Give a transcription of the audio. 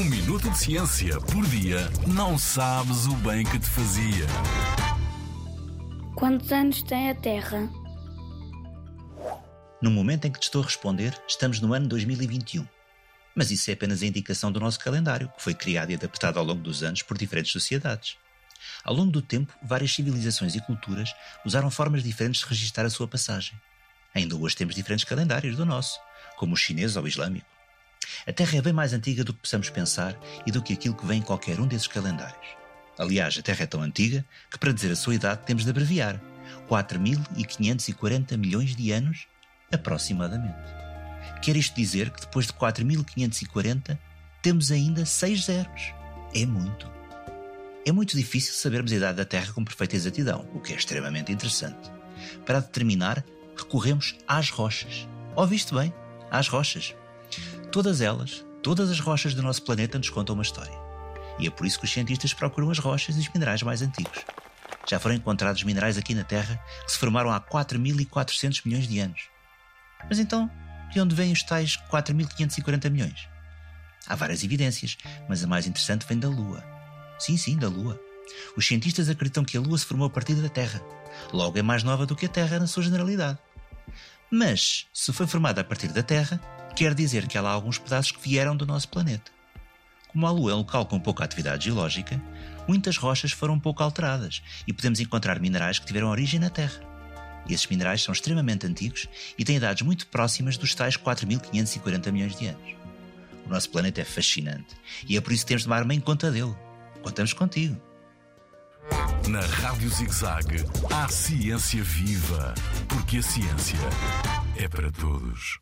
Um minuto de ciência por dia não sabes o bem que te fazia. Quantos anos tem a Terra? No momento em que te estou a responder, estamos no ano 2021. Mas isso é apenas a indicação do nosso calendário, que foi criado e adaptado ao longo dos anos por diferentes sociedades. Ao longo do tempo, várias civilizações e culturas usaram formas diferentes de registrar a sua passagem. Ainda hoje temos diferentes calendários do nosso, como o chinês ou o islâmico. A Terra é bem mais antiga do que possamos pensar e do que aquilo que vem em qualquer um desses calendários. Aliás, a Terra é tão antiga que, para dizer a sua idade, temos de abreviar 4.540 milhões de anos, aproximadamente. Quer isto dizer que depois de 4.540 temos ainda 6 zeros. É muito. É muito difícil sabermos a idade da Terra com perfeita exatidão, o que é extremamente interessante. Para determinar, recorremos às rochas. Ouviste bem? Às rochas. Todas elas, todas as rochas do nosso planeta nos contam uma história. E é por isso que os cientistas procuram as rochas e os minerais mais antigos. Já foram encontrados minerais aqui na Terra que se formaram há 4.400 milhões de anos. Mas então, de onde vêm os tais 4.540 milhões? Há várias evidências, mas a mais interessante vem da Lua. Sim, sim, da Lua. Os cientistas acreditam que a Lua se formou a partir da Terra. Logo é mais nova do que a Terra na sua generalidade. Mas, se foi formada a partir da Terra, quer dizer que há alguns pedaços que vieram do nosso planeta. Como a Lua é um local com pouca atividade geológica, muitas rochas foram pouco alteradas e podemos encontrar minerais que tiveram origem na Terra. Esses minerais são extremamente antigos e têm idades muito próximas dos tais 4.540 milhões de anos. O nosso planeta é fascinante e é por isso que temos de tomar bem conta dele. Contamos contigo. Na Rádio ZigZag, há ciência viva, porque a ciência é para todos.